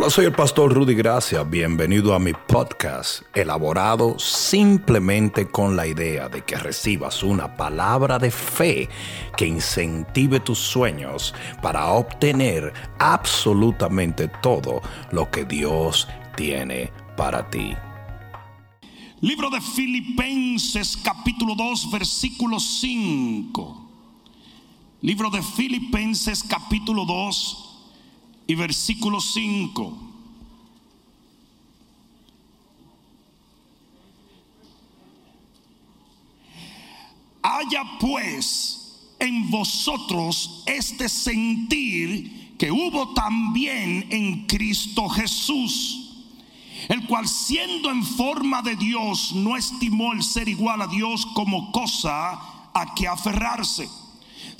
Hola, soy el pastor Rudy Gracia. Bienvenido a mi podcast, elaborado simplemente con la idea de que recibas una palabra de fe que incentive tus sueños para obtener absolutamente todo lo que Dios tiene para ti. Libro de Filipenses capítulo 2 versículo 5. Libro de Filipenses capítulo 2 y versículo 5. Haya pues en vosotros este sentir que hubo también en Cristo Jesús, el cual siendo en forma de Dios no estimó el ser igual a Dios como cosa a que aferrarse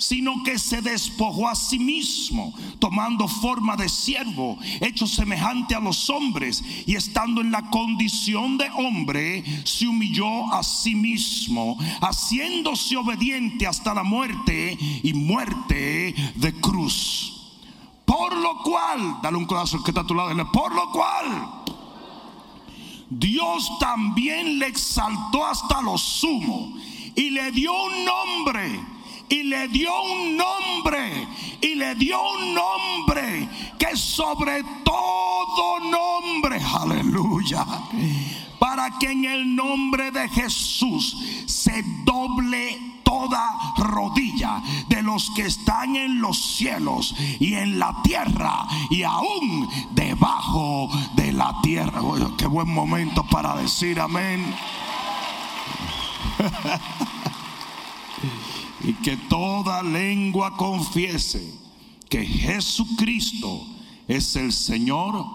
sino que se despojó a sí mismo, tomando forma de siervo, hecho semejante a los hombres, y estando en la condición de hombre, se humilló a sí mismo, haciéndose obediente hasta la muerte y muerte de cruz. Por lo cual, dale un corazón que está a tu lado, por lo cual. Dios también le exaltó hasta lo sumo y le dio un nombre y le dio un nombre, y le dio un nombre que sobre todo nombre, aleluya, para que en el nombre de Jesús se doble toda rodilla de los que están en los cielos y en la tierra y aún debajo de la tierra. qué buen momento para decir amén. y que toda lengua confiese que Jesucristo es el Señor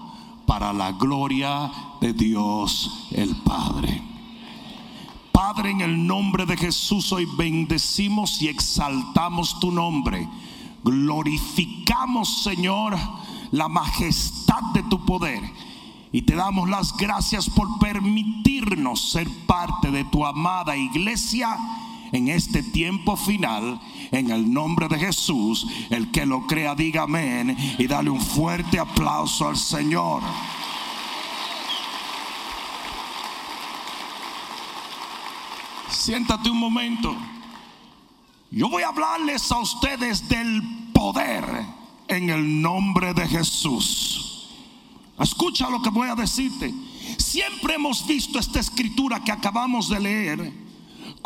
para la gloria de Dios el Padre. Padre, en el nombre de Jesús hoy bendecimos y exaltamos tu nombre. Glorificamos, Señor, la majestad de tu poder. Y te damos las gracias por permitirnos ser parte de tu amada iglesia en este tiempo final. En el nombre de Jesús, el que lo crea, diga amén y dale un fuerte aplauso al Señor. Siéntate un momento. Yo voy a hablarles a ustedes del poder en el nombre de Jesús. Escucha lo que voy a decirte. Siempre hemos visto esta escritura que acabamos de leer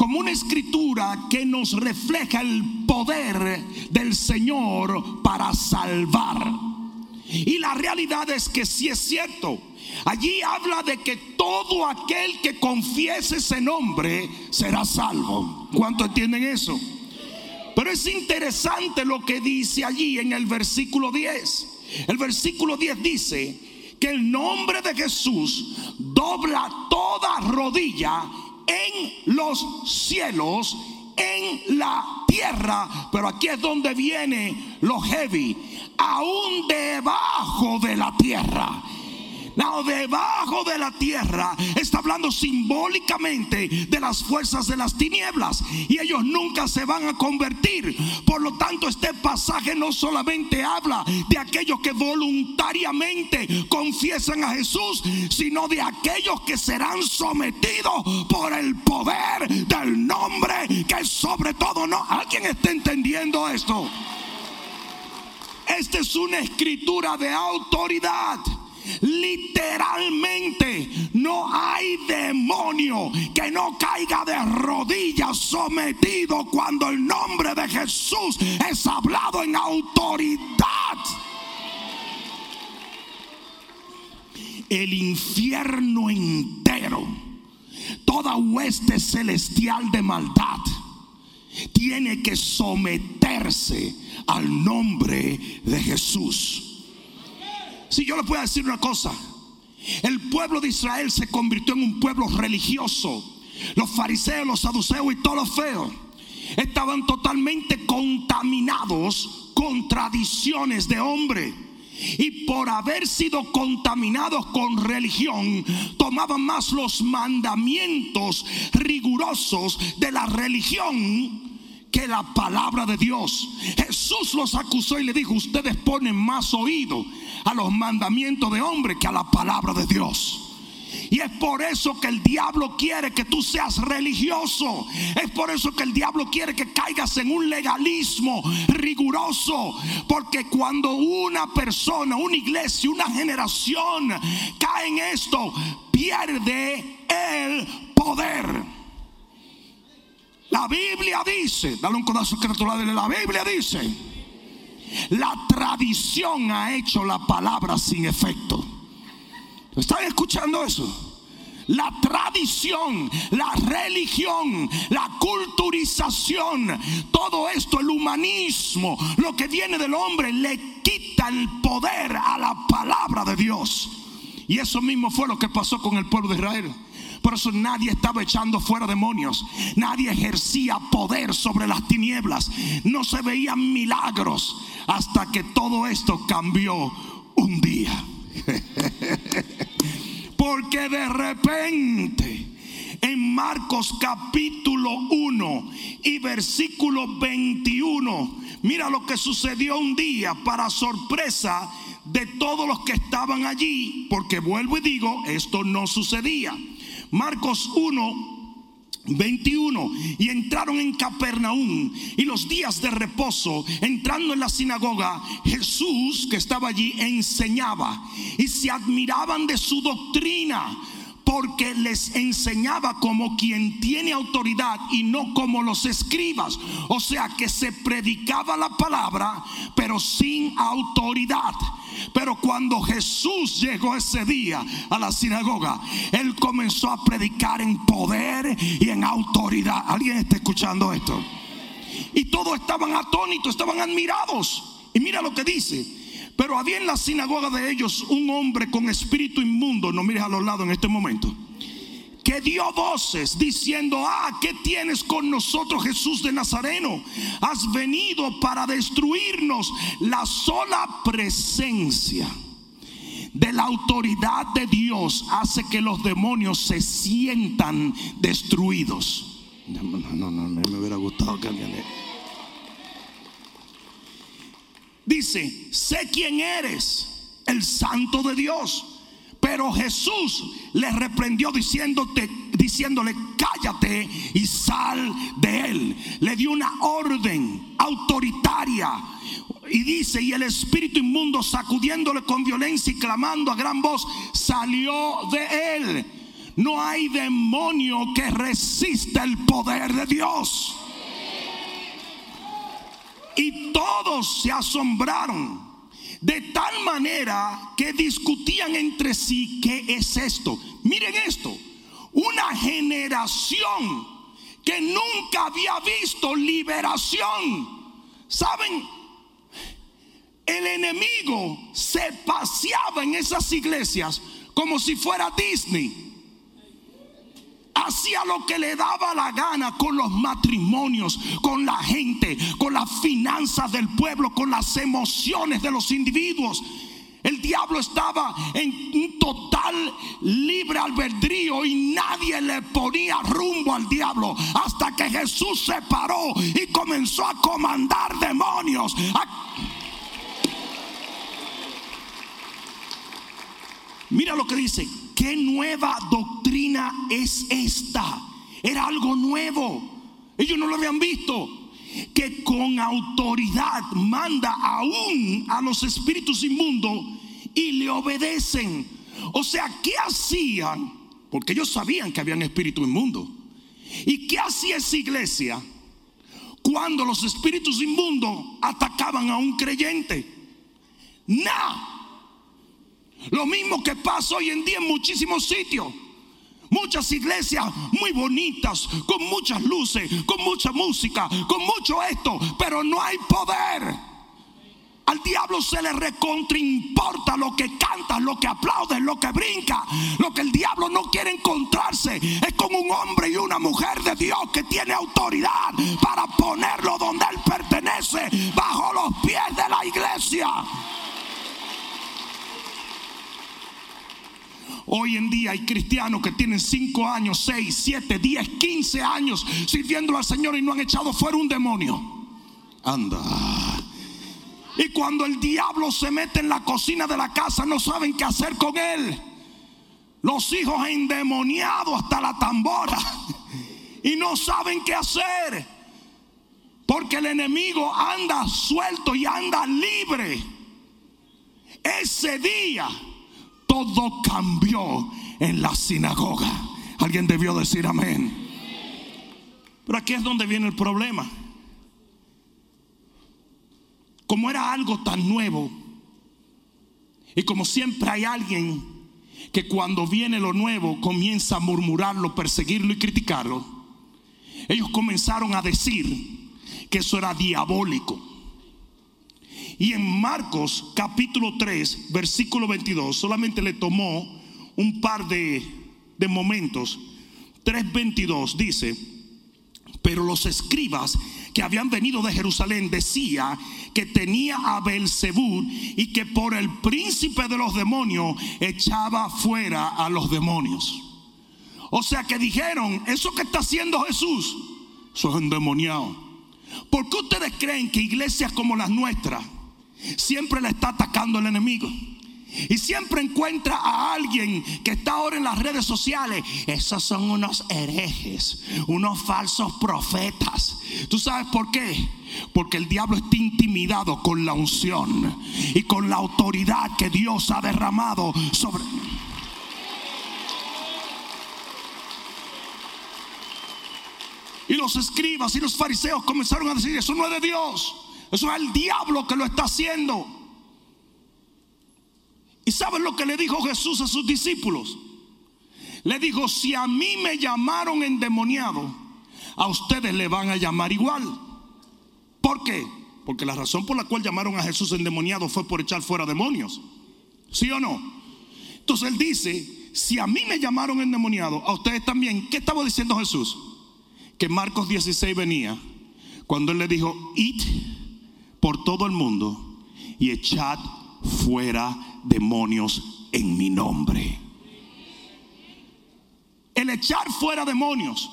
como una escritura que nos refleja el poder del Señor para salvar. Y la realidad es que si es cierto. Allí habla de que todo aquel que confiese ese nombre será salvo. ¿Cuánto entienden eso? Pero es interesante lo que dice allí en el versículo 10. El versículo 10 dice que el nombre de Jesús dobla toda rodilla en los cielos, en la tierra, pero aquí es donde viene lo heavy, aún debajo de la tierra debajo de la tierra está hablando simbólicamente de las fuerzas de las tinieblas y ellos nunca se van a convertir. Por lo tanto, este pasaje no solamente habla de aquellos que voluntariamente confiesan a Jesús, sino de aquellos que serán sometidos por el poder del nombre que sobre todo no. ¿Alguien está entendiendo esto? Esta es una escritura de autoridad. Literalmente no hay demonio que no caiga de rodillas sometido cuando el nombre de Jesús es hablado en autoridad. El infierno entero, toda hueste celestial de maldad, tiene que someterse al nombre de Jesús. Si yo le puedo decir una cosa, el pueblo de Israel se convirtió en un pueblo religioso. Los fariseos, los saduceos y todos los feos estaban totalmente contaminados con tradiciones de hombre. Y por haber sido contaminados con religión, tomaban más los mandamientos rigurosos de la religión que la palabra de Dios. Jesús los acusó y le dijo, ustedes ponen más oído a los mandamientos de hombre que a la palabra de Dios. Y es por eso que el diablo quiere que tú seas religioso. Es por eso que el diablo quiere que caigas en un legalismo riguroso. Porque cuando una persona, una iglesia, una generación cae en esto, pierde el poder. La Biblia dice, dale un codazo que la Biblia dice, la tradición ha hecho la palabra sin efecto. ¿Están escuchando eso? La tradición, la religión, la culturización, todo esto, el humanismo, lo que viene del hombre, le quita el poder a la palabra de Dios. Y eso mismo fue lo que pasó con el pueblo de Israel. Por eso nadie estaba echando fuera demonios. Nadie ejercía poder sobre las tinieblas. No se veían milagros hasta que todo esto cambió un día. Porque de repente en Marcos capítulo 1 y versículo 21, mira lo que sucedió un día para sorpresa de todos los que estaban allí, porque vuelvo y digo, esto no sucedía. Marcos 1, 21 y entraron en Capernaum y los días de reposo entrando en la sinagoga Jesús que estaba allí enseñaba y se admiraban de su doctrina porque les enseñaba como quien tiene autoridad y no como los escribas. O sea que se predicaba la palabra, pero sin autoridad. Pero cuando Jesús llegó ese día a la sinagoga, él comenzó a predicar en poder y en autoridad. ¿Alguien está escuchando esto? Y todos estaban atónitos, estaban admirados. Y mira lo que dice. Pero había en la sinagoga de ellos un hombre con espíritu inmundo, no mires a los lados en este momento, que dio voces diciendo, ah, ¿qué tienes con nosotros Jesús de Nazareno? Has venido para destruirnos la sola presencia de la autoridad de Dios hace que los demonios se sientan destruidos. No, no, no, me hubiera gustado que alguien... Dice, sé quién eres, el santo de Dios. Pero Jesús le reprendió diciéndote, diciéndole, cállate y sal de él. Le dio una orden autoritaria. Y dice, y el espíritu inmundo sacudiéndole con violencia y clamando a gran voz, salió de él. No hay demonio que resista el poder de Dios. Y todos se asombraron. De tal manera que discutían entre sí qué es esto. Miren esto. Una generación que nunca había visto liberación. ¿Saben? El enemigo se paseaba en esas iglesias como si fuera Disney hacía lo que le daba la gana con los matrimonios, con la gente, con las finanzas del pueblo, con las emociones de los individuos. El diablo estaba en un total libre albedrío y nadie le ponía rumbo al diablo hasta que Jesús se paró y comenzó a comandar demonios. Mira lo que dice, ¿qué nueva doctrina es esta? Era algo nuevo. Ellos no lo habían visto. Que con autoridad manda aún a los espíritus inmundos y le obedecen. O sea, ¿qué hacían? Porque ellos sabían que habían espíritu inmundo. ¿Y qué hacía esa iglesia cuando los espíritus inmundos atacaban a un creyente? Nada. Lo mismo que pasa hoy en día en muchísimos sitios. Muchas iglesias muy bonitas, con muchas luces, con mucha música, con mucho esto, pero no hay poder. Al diablo se le recontraimporta lo que canta, lo que aplaude, lo que brinca. Lo que el diablo no quiere encontrarse es con un hombre y una mujer de Dios que tiene autoridad para ponerlo donde él pertenece, bajo los pies de la iglesia. Hoy en día hay cristianos que tienen 5 años, 6, 7, 10, 15 años sirviendo al Señor y no han echado fuera un demonio. Anda. Y cuando el diablo se mete en la cocina de la casa no saben qué hacer con él. Los hijos endemoniados hasta la tambora y no saben qué hacer. Porque el enemigo anda suelto y anda libre. Ese día todo cambió en la sinagoga. Alguien debió decir amén. Pero aquí es donde viene el problema. Como era algo tan nuevo y como siempre hay alguien que cuando viene lo nuevo comienza a murmurarlo, perseguirlo y criticarlo, ellos comenzaron a decir que eso era diabólico. Y en Marcos capítulo 3, versículo 22, solamente le tomó un par de, de momentos. 3.22 dice, pero los escribas que habían venido de Jerusalén decía que tenía a Belzebú y que por el príncipe de los demonios echaba fuera a los demonios. O sea que dijeron, eso que está haciendo Jesús, eso es endemoniado. ¿Por qué ustedes creen que iglesias como las nuestras siempre le está atacando el enemigo. Y siempre encuentra a alguien que está ahora en las redes sociales. Esos son unos herejes, unos falsos profetas. ¿Tú sabes por qué? Porque el diablo está intimidado con la unción y con la autoridad que Dios ha derramado sobre... Y los escribas y los fariseos comenzaron a decir, eso no es de Dios. Eso es el diablo que lo está haciendo. ¿Y saben lo que le dijo Jesús a sus discípulos? Le dijo, si a mí me llamaron endemoniado, a ustedes le van a llamar igual. ¿Por qué? Porque la razón por la cual llamaron a Jesús endemoniado fue por echar fuera demonios. ¿Sí o no? Entonces él dice, si a mí me llamaron endemoniado, a ustedes también. ¿Qué estaba diciendo Jesús? Que Marcos 16 venía cuando él le dijo, id por todo el mundo y echad fuera demonios en mi nombre. El echar fuera demonios,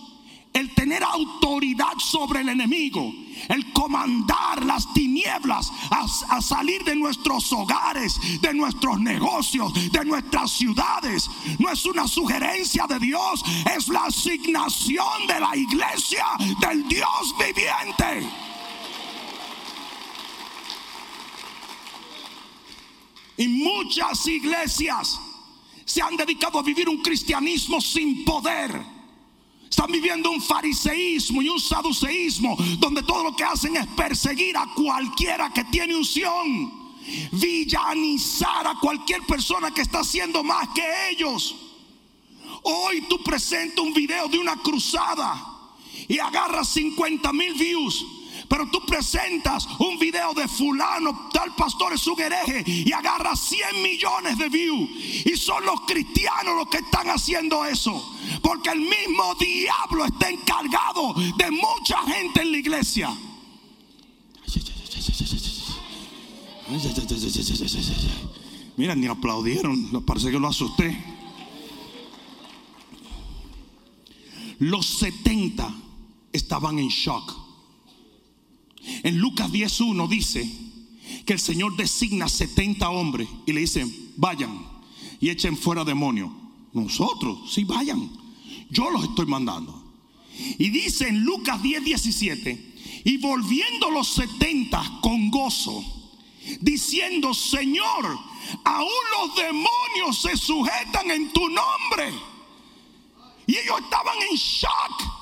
el tener autoridad sobre el enemigo, el comandar las tinieblas a, salir de nuestros hogares, de nuestros negocios, de nuestras ciudades, no es una sugerencia de Dios, es la asignación de la iglesia del Dios viviente. Y muchas iglesias se han dedicado a vivir un cristianismo sin poder. Están viviendo un fariseísmo y un saduceísmo donde todo lo que hacen es perseguir a cualquiera que tiene unción, villanizar a cualquier persona que está haciendo más que ellos. Hoy tú presentas un video de una cruzada y agarras 50 mil views pero tú presentas un video de fulano, tal pastor es un hereje y agarra 100 millones de views. Y son los cristianos los que están haciendo eso. Porque el mismo diablo está encargado de mucha gente en la iglesia. Mira, ni aplaudieron, parece que lo asusté. Los 70 estaban en shock en Lucas 10.1 dice que el Señor designa 70 hombres y le dice, vayan y echen fuera demonios. Nosotros, sí, vayan. Yo los estoy mandando. Y dice en Lucas 10.17, y volviendo los 70 con gozo, diciendo, Señor, aún los demonios se sujetan en tu nombre. Y ellos estaban en shock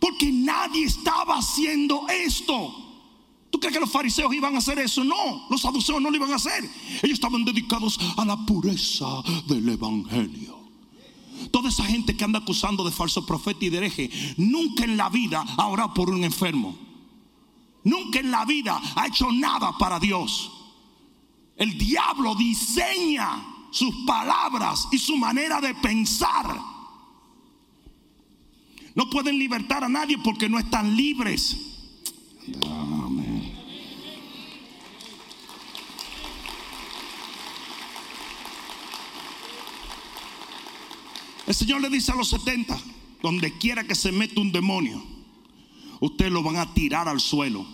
porque nadie estaba haciendo esto. ¿Tú crees que los fariseos iban a hacer eso? No, los saduceos no lo iban a hacer. Ellos estaban dedicados a la pureza del evangelio. Toda esa gente que anda acusando de falso profeta y de hereje, nunca en la vida ha orado por un enfermo. Nunca en la vida ha hecho nada para Dios. El diablo diseña sus palabras y su manera de pensar. No pueden libertar a nadie porque no están libres. El Señor le dice a los 70, donde quiera que se meta un demonio, ustedes lo van a tirar al suelo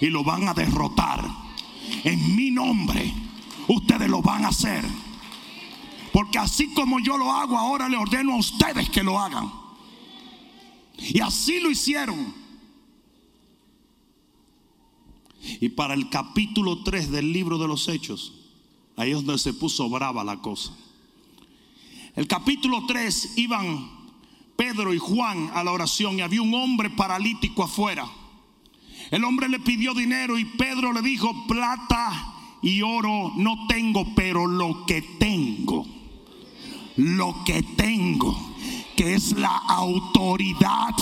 y lo van a derrotar. En mi nombre, ustedes lo van a hacer. Porque así como yo lo hago, ahora le ordeno a ustedes que lo hagan. Y así lo hicieron. Y para el capítulo 3 del libro de los Hechos, ahí es donde se puso brava la cosa. El capítulo 3 iban Pedro y Juan a la oración y había un hombre paralítico afuera. El hombre le pidió dinero y Pedro le dijo, plata y oro no tengo, pero lo que tengo, lo que tengo es la autoridad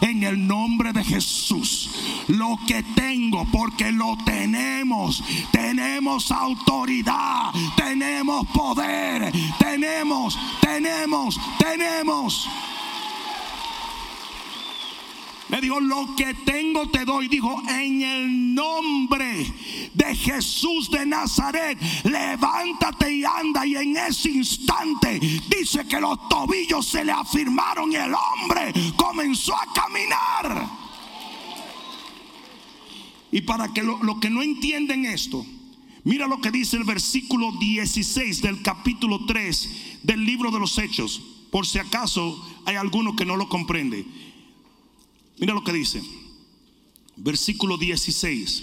en el nombre de Jesús. Lo que tengo, porque lo tenemos. Tenemos autoridad, tenemos poder, tenemos, tenemos, tenemos. Le dijo, lo que tengo te doy. Dijo, en el nombre de Jesús de Nazaret, levántate y anda. Y en ese instante dice que los tobillos se le afirmaron y el hombre comenzó a caminar. Y para que los lo que no entienden esto, mira lo que dice el versículo 16 del capítulo 3 del libro de los Hechos. Por si acaso hay alguno que no lo comprende. Mira lo que dice. Versículo 16.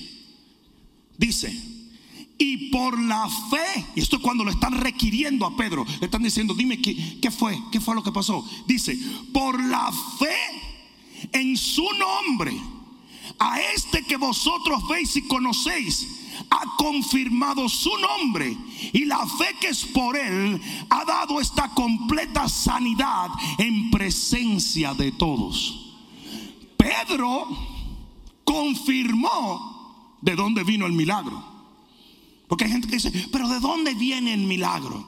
Dice, y por la fe, y esto es cuando le están requiriendo a Pedro, le están diciendo, dime qué, qué fue, qué fue lo que pasó. Dice, por la fe en su nombre, a este que vosotros veis y conocéis, ha confirmado su nombre y la fe que es por él ha dado esta completa sanidad en presencia de todos. Pedro confirmó de dónde vino el milagro. Porque hay gente que dice, pero ¿de dónde viene el milagro?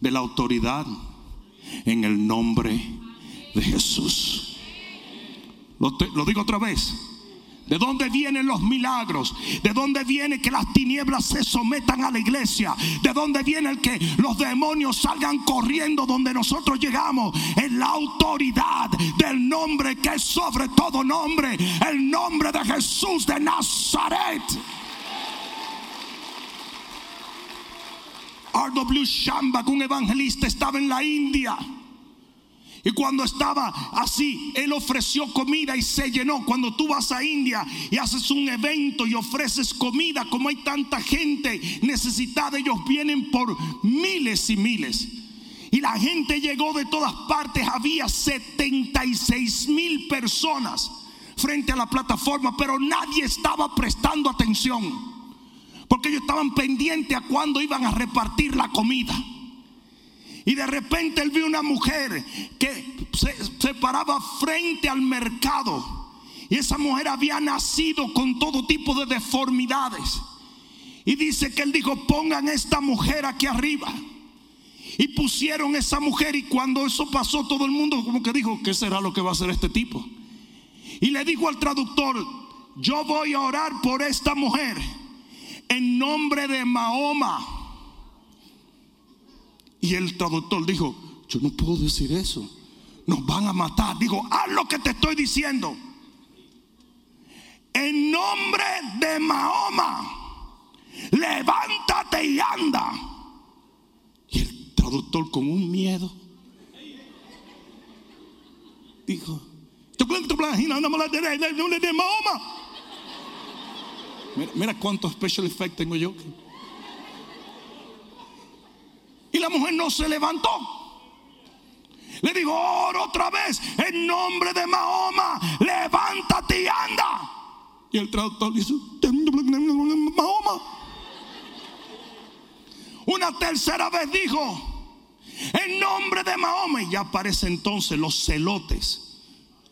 De la autoridad en el nombre de Jesús. Lo, lo digo otra vez. ¿De dónde vienen los milagros? ¿De dónde viene que las tinieblas se sometan a la iglesia? ¿De dónde viene el que los demonios salgan corriendo donde nosotros llegamos? En la autoridad del nombre que es sobre todo nombre, el nombre de Jesús de Nazaret. R.W. Shambach, un evangelista, estaba en la India y cuando estaba así, él ofreció comida y se llenó. Cuando tú vas a India y haces un evento y ofreces comida, como hay tanta gente necesitada, ellos vienen por miles y miles. Y la gente llegó de todas partes. Había 76 mil personas frente a la plataforma, pero nadie estaba prestando atención. Porque ellos estaban pendientes a cuándo iban a repartir la comida. Y de repente él vio una mujer que se, paraba frente al mercado. Y esa mujer había nacido con todo tipo de deformidades. Y dice que él dijo, pongan esta mujer aquí arriba. Y pusieron esa mujer y cuando eso pasó todo el mundo como que dijo, ¿qué será lo que va a hacer este tipo? Y le dijo al traductor, yo voy a orar por esta mujer en nombre de Mahoma y el traductor dijo, yo no puedo decir eso. Nos van a matar. Digo, haz lo que te estoy diciendo. En nombre de Mahoma, levántate y anda. Y el traductor con un miedo dijo, Mira, mira cuántos special effects tengo yo. Y la mujer no se levantó. Le digo, oro otra vez, en nombre de Mahoma, levántate y anda. Y el traductor dice, Mahoma. Una tercera vez dijo, en nombre de Mahoma. Y ya aparece entonces los celotes,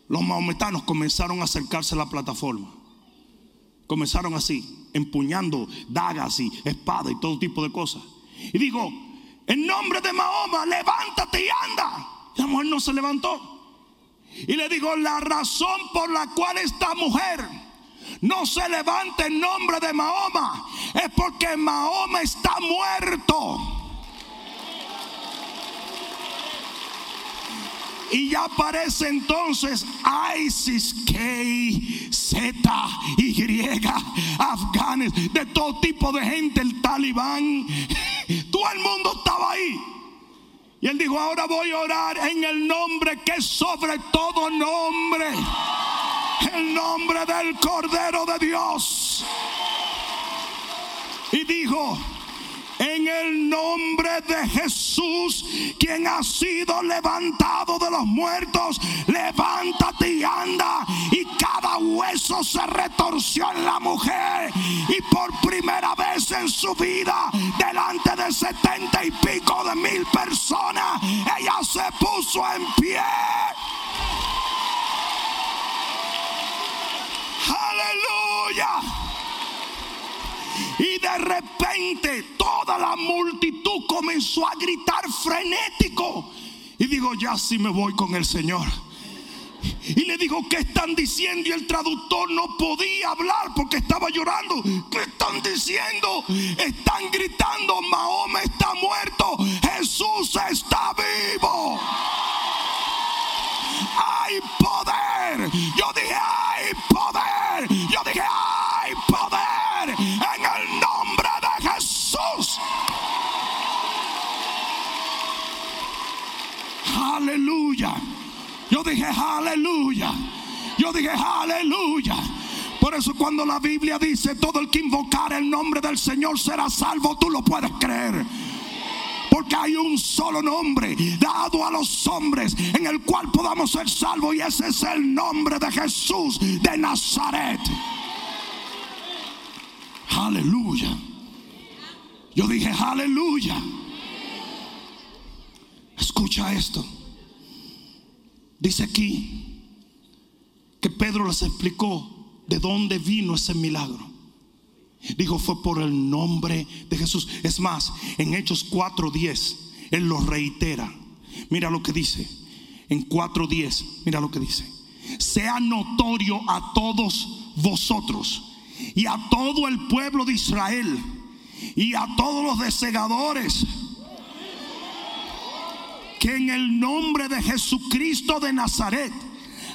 los mahometanos comenzaron a acercarse a la plataforma. Comenzaron así, empuñando dagas y espadas y todo tipo de cosas. Y digo, en nombre de Mahoma, levántate y anda. la mujer no se levantó. Y le digo, la razón por la cual esta mujer no se levanta en nombre de Mahoma es porque Mahoma está muerto. Y ya aparece entonces ISIS, K, Z, Y, Afganes, de todo tipo de gente, el talibán. Todo el mundo estaba ahí. Y él dijo, ahora voy a orar en el nombre que es sobre todo nombre. El nombre del Cordero de Dios. Y dijo, en el nombre de Jesús, quien ha sido levantado de los muertos, levántate y anda. Y cada hueso se retorció en la mujer. Y por primera vez en su vida, delante de setenta y pico de mil personas, ella se puso en pie. Aleluya. Y de repente toda la multitud comenzó a gritar frenético. Y digo, ya sí me voy con el Señor. Y le digo, ¿qué están diciendo? Y el traductor no podía hablar porque estaba llorando. ¿Qué están diciendo? Están gritando, aleluya. Yo dije, aleluya. Por eso cuando la Biblia dice, todo el que invocar el nombre del Señor será salvo, tú lo puedes creer. Porque hay un solo nombre dado a los hombres en el cual podamos ser salvos y ese es el nombre de Jesús de Nazaret. Aleluya. Yo dije, aleluya. Escucha esto. Dice aquí que Pedro les explicó de dónde vino ese milagro. Dijo, fue por el nombre de Jesús. Es más, en Hechos 4.10, Él lo reitera. Mira lo que dice. En 4.10, mira lo que dice. Sea notorio a todos vosotros y a todo el pueblo de Israel y a todos los desegadores que en el nombre de Jesucristo de Nazaret,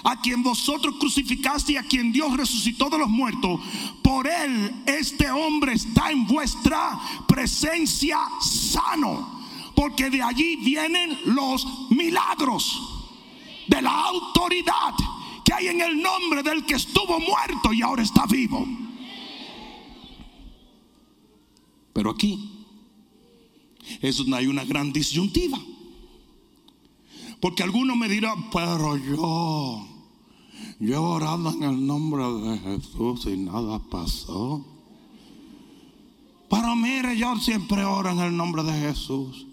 a quien vosotros crucificaste y a quien Dios resucitó de los muertos, por él este hombre está en vuestra presencia sano, porque de allí vienen los milagros de la autoridad que hay en el nombre del que estuvo muerto y ahora está vivo. Pero aquí es donde hay una gran disyuntiva. Porque algunos me dirán, pero yo, yo he orado en el nombre de Jesús y nada pasó. Pero mire, yo siempre oro en el nombre de Jesús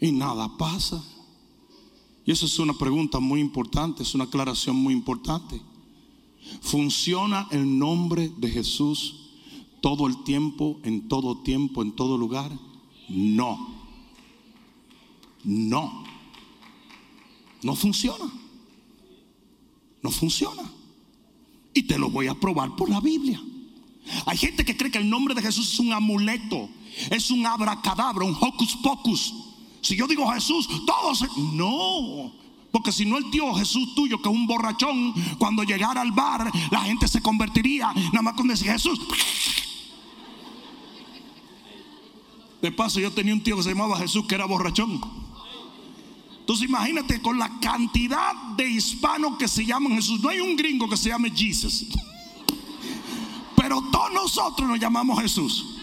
y nada pasa. Y eso es una pregunta muy importante, es una aclaración muy importante. ¿Funciona el nombre de Jesús todo el tiempo, en todo tiempo, en todo lugar? No. No. No funciona. No funciona. Y te lo voy a probar por la Biblia. Hay gente que cree que el nombre de Jesús es un amuleto, es un abracadabra, un hocus pocus. Si yo digo Jesús, todos... No, porque si no el tío Jesús tuyo, que es un borrachón, cuando llegara al bar, la gente se convertiría nada más con decir Jesús. De paso, yo tenía un tío que se llamaba Jesús, que era borrachón. Entonces imagínate con la cantidad de hispanos que se llaman Jesús. No hay un gringo que se llame Jesus. Pero todos nosotros nos llamamos Jesús.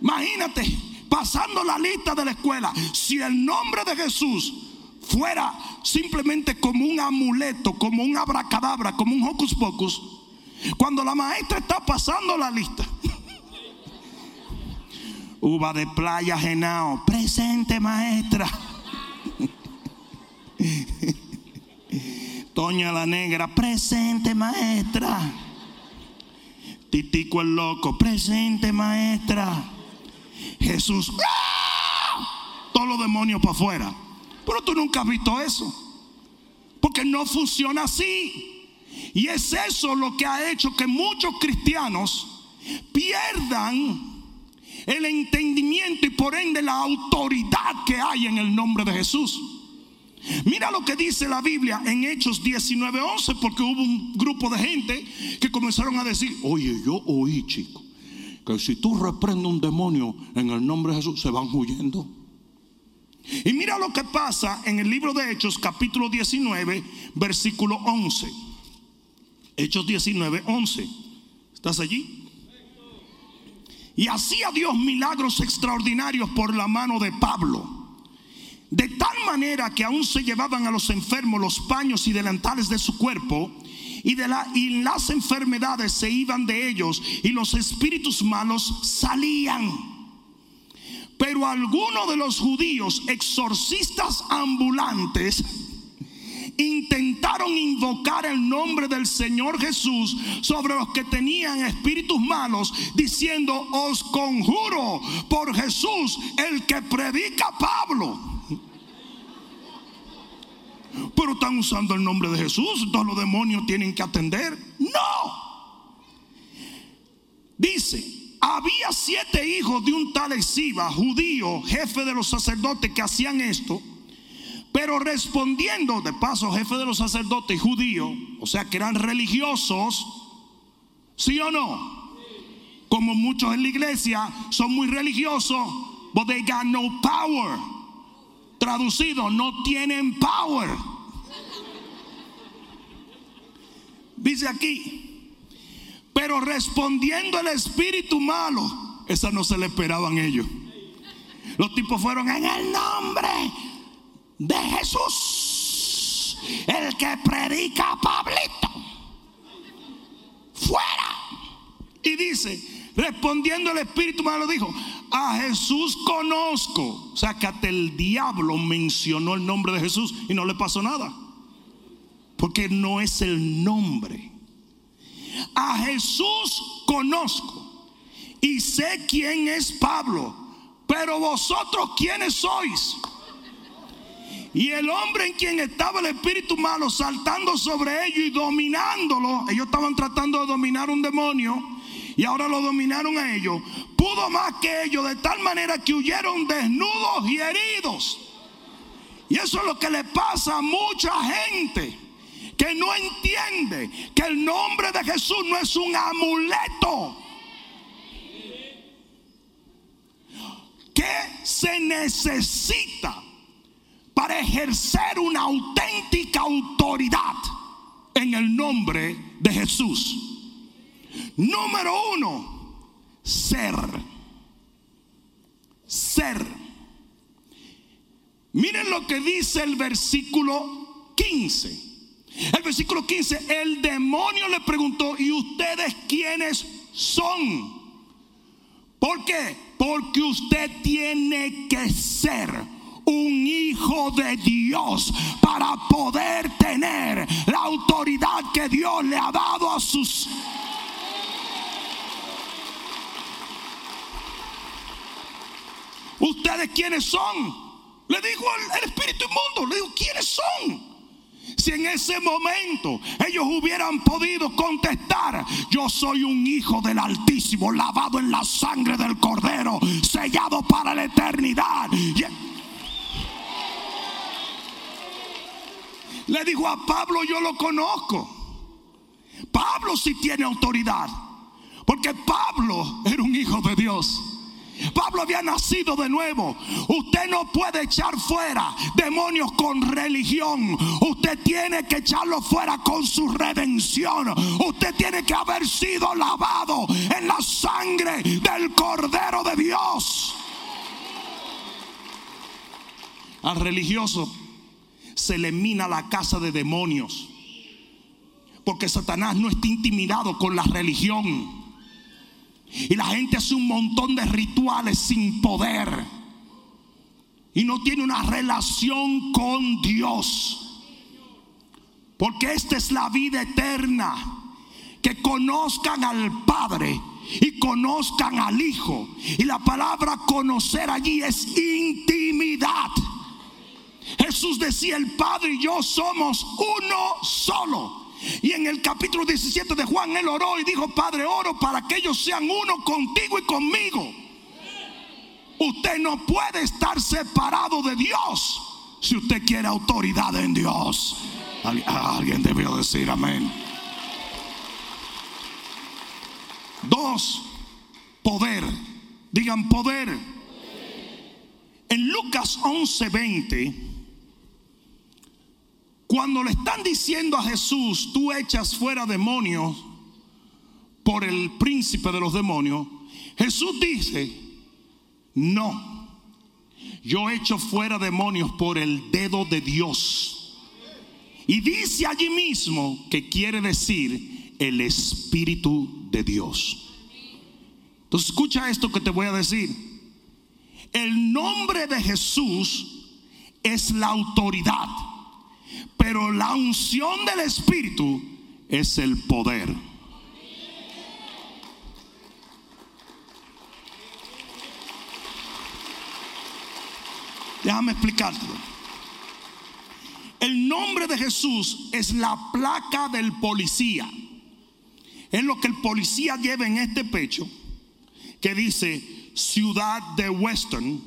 Imagínate, pasando la lista de la escuela, si el nombre de Jesús fuera simplemente como un amuleto, como un abracadabra, como un hocus pocus, cuando la maestra está pasando la lista, uva de playa, genao, presente maestra. Toña la negra, presente maestra. Titico el loco, presente maestra. Jesús, ¡ah! todos los demonios para afuera. Pero tú nunca has visto eso. Porque no funciona así. Y es eso lo que ha hecho que muchos cristianos pierdan el entendimiento y por ende la autoridad que hay en el nombre de Jesús. Mira lo que dice la Biblia en Hechos 19:11, porque hubo un grupo de gente que comenzaron a decir, oye, yo oí, chico, que si tú reprendes un demonio en el nombre de Jesús, se van huyendo. Y mira lo que pasa en el libro de Hechos, capítulo 19, versículo 11. Hechos 19, 11. ¿Estás allí? Y hacía Dios milagros extraordinarios por la mano de Pablo. De tal manera que aún se llevaban a los enfermos los paños y delantales de su cuerpo. Y, de las enfermedades se iban de ellos y los espíritus malos salían. Pero algunos de los judíos exorcistas ambulantes intentaron invocar el nombre del Señor Jesús sobre los que tenían espíritus malos, diciendo, os conjuro por Jesús, el que predica Pablo. Pero están usando el nombre de Jesús, todos los demonios tienen que atender. No. Dice, había siete hijos de un tal Esiba, judío, jefe de los sacerdotes que hacían esto. Pero respondiendo, de paso, jefe de los sacerdotes judíos, o sea que eran religiosos, ¿sí o no? Como muchos en la iglesia son muy religiosos, but they got no power. Traducido, no tienen power. Dice aquí, pero respondiendo el espíritu malo, esa no se le esperaban ellos. Los tipos fueron en el nombre de Jesús, el que predica a Pablito. Fuera. Y dice, respondiendo el espíritu malo, dijo, a Jesús conozco. O sea que hasta el diablo mencionó el nombre de Jesús y no le pasó nada. Porque no es el nombre a Jesús conozco y sé quién es Pablo, pero vosotros quiénes sois. Y el hombre en quien estaba el espíritu malo saltando sobre ellos y dominándolo, ellos estaban tratando de dominar un demonio y ahora lo dominaron a ellos, pudo más que ellos de tal manera que huyeron desnudos y heridos. Y eso es lo que le pasa a mucha gente que no entiende que el nombre de Jesús no es un amuleto. ¿Qué se necesita para ejercer una auténtica autoridad en el nombre de Jesús? Número uno, ser. Ser. Miren lo que dice el versículo 15. El versículo 15, el demonio le preguntó, ¿y ustedes quiénes son? ¿Por qué? Porque usted tiene que ser un hijo de Dios para poder tener la autoridad que Dios le ha dado a sus... ¿Ustedes quiénes son? Le dijo el, Espíritu Inmundo, le dijo, ¿quiénes son? Si en ese momento ellos hubieran podido contestar, yo soy un hijo del Altísimo, lavado en la sangre del Cordero, sellado para la eternidad. Le dijo a Pablo, yo lo conozco. Pablo sí tiene autoridad, porque Pablo era un hijo de Dios. Pablo había nacido de nuevo. Usted no puede echar fuera demonios con religión. Usted tiene que echarlo fuera con su redención. Usted tiene que haber sido lavado en la sangre del Cordero de Dios. Al religioso se le mina la casa de demonios. Porque Satanás no está intimidado con la religión. Y la gente hace un montón de rituales sin poder. Y no tiene una relación con Dios. Porque esta es la vida eterna. Que conozcan al Padre y conozcan al Hijo. Y la palabra conocer allí es intimidad. Jesús decía, el Padre y yo somos uno solo. Y en el capítulo 17 de Juan, él oró y dijo, Padre, oro para que ellos sean uno contigo y conmigo. Usted no puede estar separado de Dios si usted quiere autoridad en Dios. Alguien debió decir amén. Dos, poder. Digan poder. En Lucas 11:20, cuando le están diciendo a Jesús, tú echas fuera demonios por el príncipe de los demonios, Jesús dice, no, yo echo fuera demonios por el dedo de Dios. Y dice allí mismo que quiere decir el Espíritu de Dios. Entonces escucha esto que te voy a decir. El nombre de Jesús es la autoridad, pero la unción del Espíritu es el poder. Déjame explicártelo. El nombre de Jesús es la placa del policía. Es lo que el policía lleva en este pecho, que dice ciudad de Western,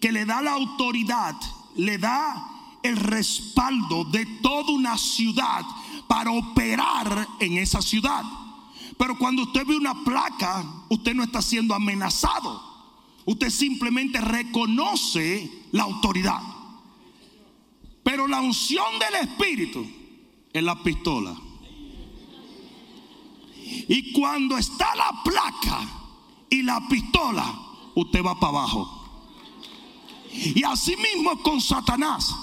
que le da la autoridad, le da el respaldo de toda una ciudad para operar en esa ciudad. Pero cuando usted ve una placa, usted no está siendo amenazado. Usted simplemente reconoce la autoridad. Pero la unción del Espíritu es la pistola. Y cuando está la placa y la pistola, usted va para abajo. Y así mismo con Satanás.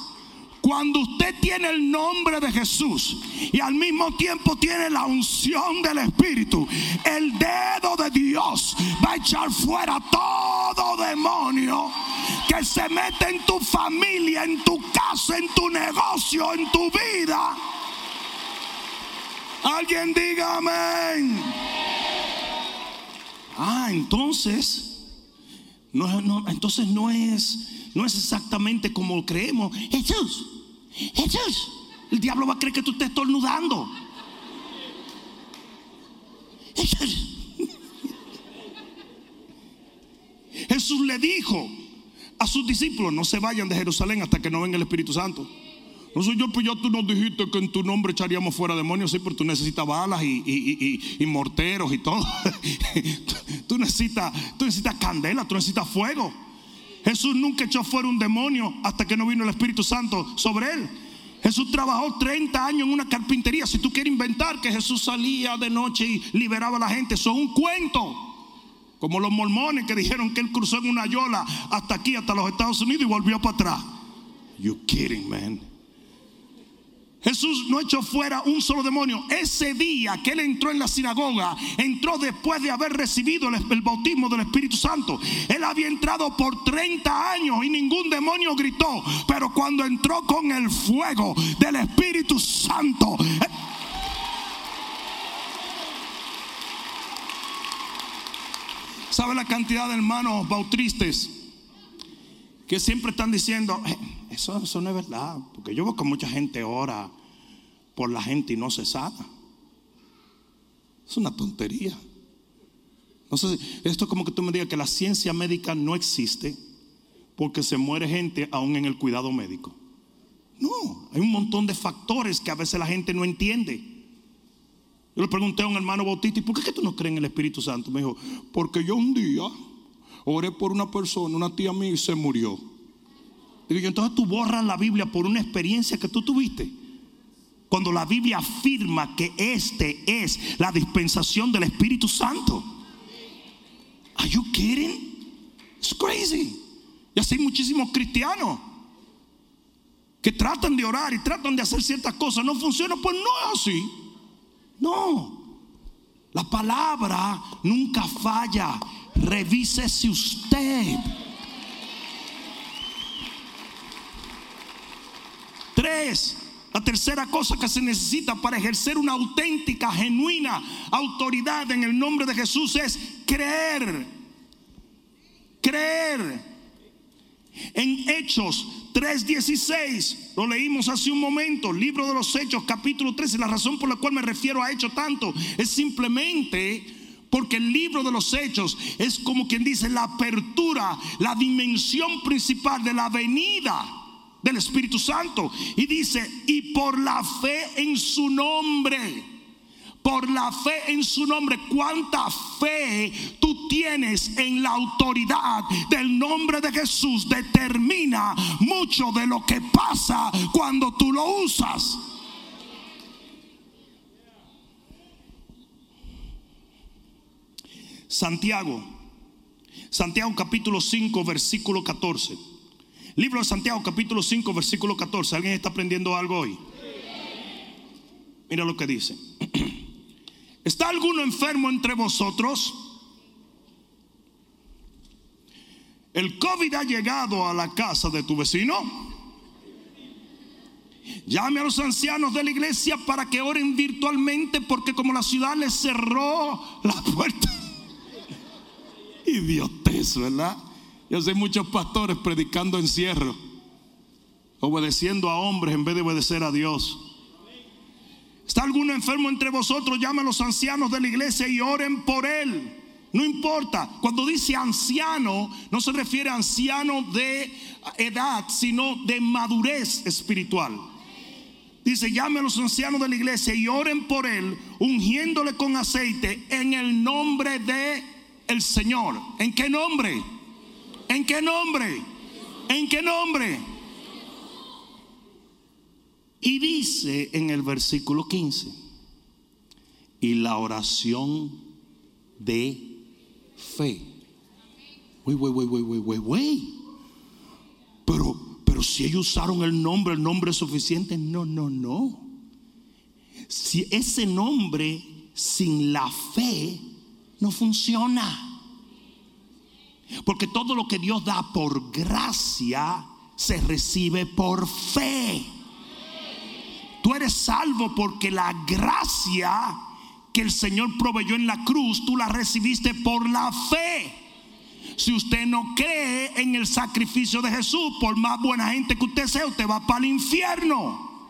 Cuando usted tiene el nombre de Jesús y al mismo tiempo tiene la unción del Espíritu, el dedo de Dios va a echar fuera todo demonio que se mete en tu familia, en tu casa, en tu negocio, en tu vida. Alguien diga amén. Ah, entonces, no, entonces no es, no es exactamente como creemos. Jesús, Jesús, el diablo va a creer que tú estés estornudando. Jesús le dijo a sus discípulos, no se vayan de Jerusalén hasta que no venga el Espíritu Santo. No soy yo, pues ya tú nos dijiste que en tu nombre echaríamos fuera demonios, sí, pero tú necesitas balas y, morteros y todo. tú, necesitas, tú necesitas candela, tú necesitas fuego. Jesús nunca echó fuera un demonio hasta que no vino el Espíritu Santo sobre él. Jesús trabajó 30 años en una carpintería. Si tú quieres inventar que Jesús salía de noche y liberaba a la gente, eso es un cuento. Como los mormones que dijeron que él cruzó en una yola hasta aquí, hasta los Estados Unidos y volvió para atrás. You kidding, man. Jesús no echó fuera un solo demonio. Ese día que él entró en la sinagoga, entró después de haber recibido el, bautismo del Espíritu Santo. Él había entrado por 30 años y ningún demonio gritó. Pero cuando entró con el fuego del Espíritu Santo, eh, ¿Sabe la cantidad de hermanos bautistas que siempre están diciendo, eh, eso, eso no es verdad? Porque yo veo que mucha gente ora por la gente y no se sana. Es una tontería. No sé, esto es como que tú me digas que la ciencia médica no existe porque se muere gente aún en el cuidado médico. No, hay un montón de factores que a veces la gente no entiende. Yo le pregunté a un hermano bautista, ¿y por qué tú no crees en el Espíritu Santo? Me dijo, porque yo un día oré por una persona, una tía mía, y se murió. Digo entonces tú borras la Biblia por una experiencia que tú tuviste. Cuando la Biblia afirma que este es la dispensación del Espíritu Santo. Are you kidding? It's crazy. Y así hay muchísimos cristianos que tratan de orar y tratan de hacer ciertas cosas. No funciona, pues no es así. No. La palabra nunca falla. Revísese usted. Tres, la tercera cosa que se necesita para ejercer una auténtica, genuina autoridad en el nombre de Jesús es creer. Creer. En Hechos 3:16, lo leímos hace un momento, libro de los Hechos, capítulo 13. La razón por la cual me refiero a Hechos tanto es simplemente porque el libro de los Hechos es como quien dice la apertura, la dimensión principal de la venida del Espíritu Santo. Y dice, y por la fe en su nombre por la fe en su nombre. ¿Cuánta fe tú tienes en la autoridad del nombre de Jesús? Determina mucho de lo que pasa cuando tú lo usas. Santiago, Santiago capítulo 5, versículo 14. Libro de Santiago capítulo 5, versículo 14. ¿Alguien está aprendiendo algo hoy? Mira lo que dice. ¿Está alguno enfermo entre vosotros? El COVID ha llegado a la casa de tu vecino. Llame a los ancianos de la iglesia para que oren virtualmente porque como la ciudad les cerró la puerta. Idiotez, ¿verdad? Yo sé muchos pastores predicando encierro, obedeciendo a hombres en vez de obedecer a Dios. ¿Está alguno enfermo entre vosotros? Llame a los ancianos de la iglesia y oren por él. No importa, cuando dice anciano, no se refiere a anciano de edad, sino de madurez espiritual. Dice, llame a los ancianos de la iglesia y oren por él, ungiéndole con aceite en el nombre de el Señor. ¿En qué nombre? ¿En qué nombre? ¿En qué nombre? Y dice en el versículo 15, y la oración de fe. Wey, wey, wey, wey, wey, wey, Pero, pero si ellos usaron el nombre, el nombre es suficiente. No, no, no. Si ese nombre sin la fe no funciona. Porque todo lo que Dios da por gracia se recibe por fe. Tú eres salvo porque la gracia que el Señor proveyó en la cruz, tú la recibiste por la fe. Si usted no cree en el sacrificio de Jesús, por más buena gente que usted sea, usted va para el infierno.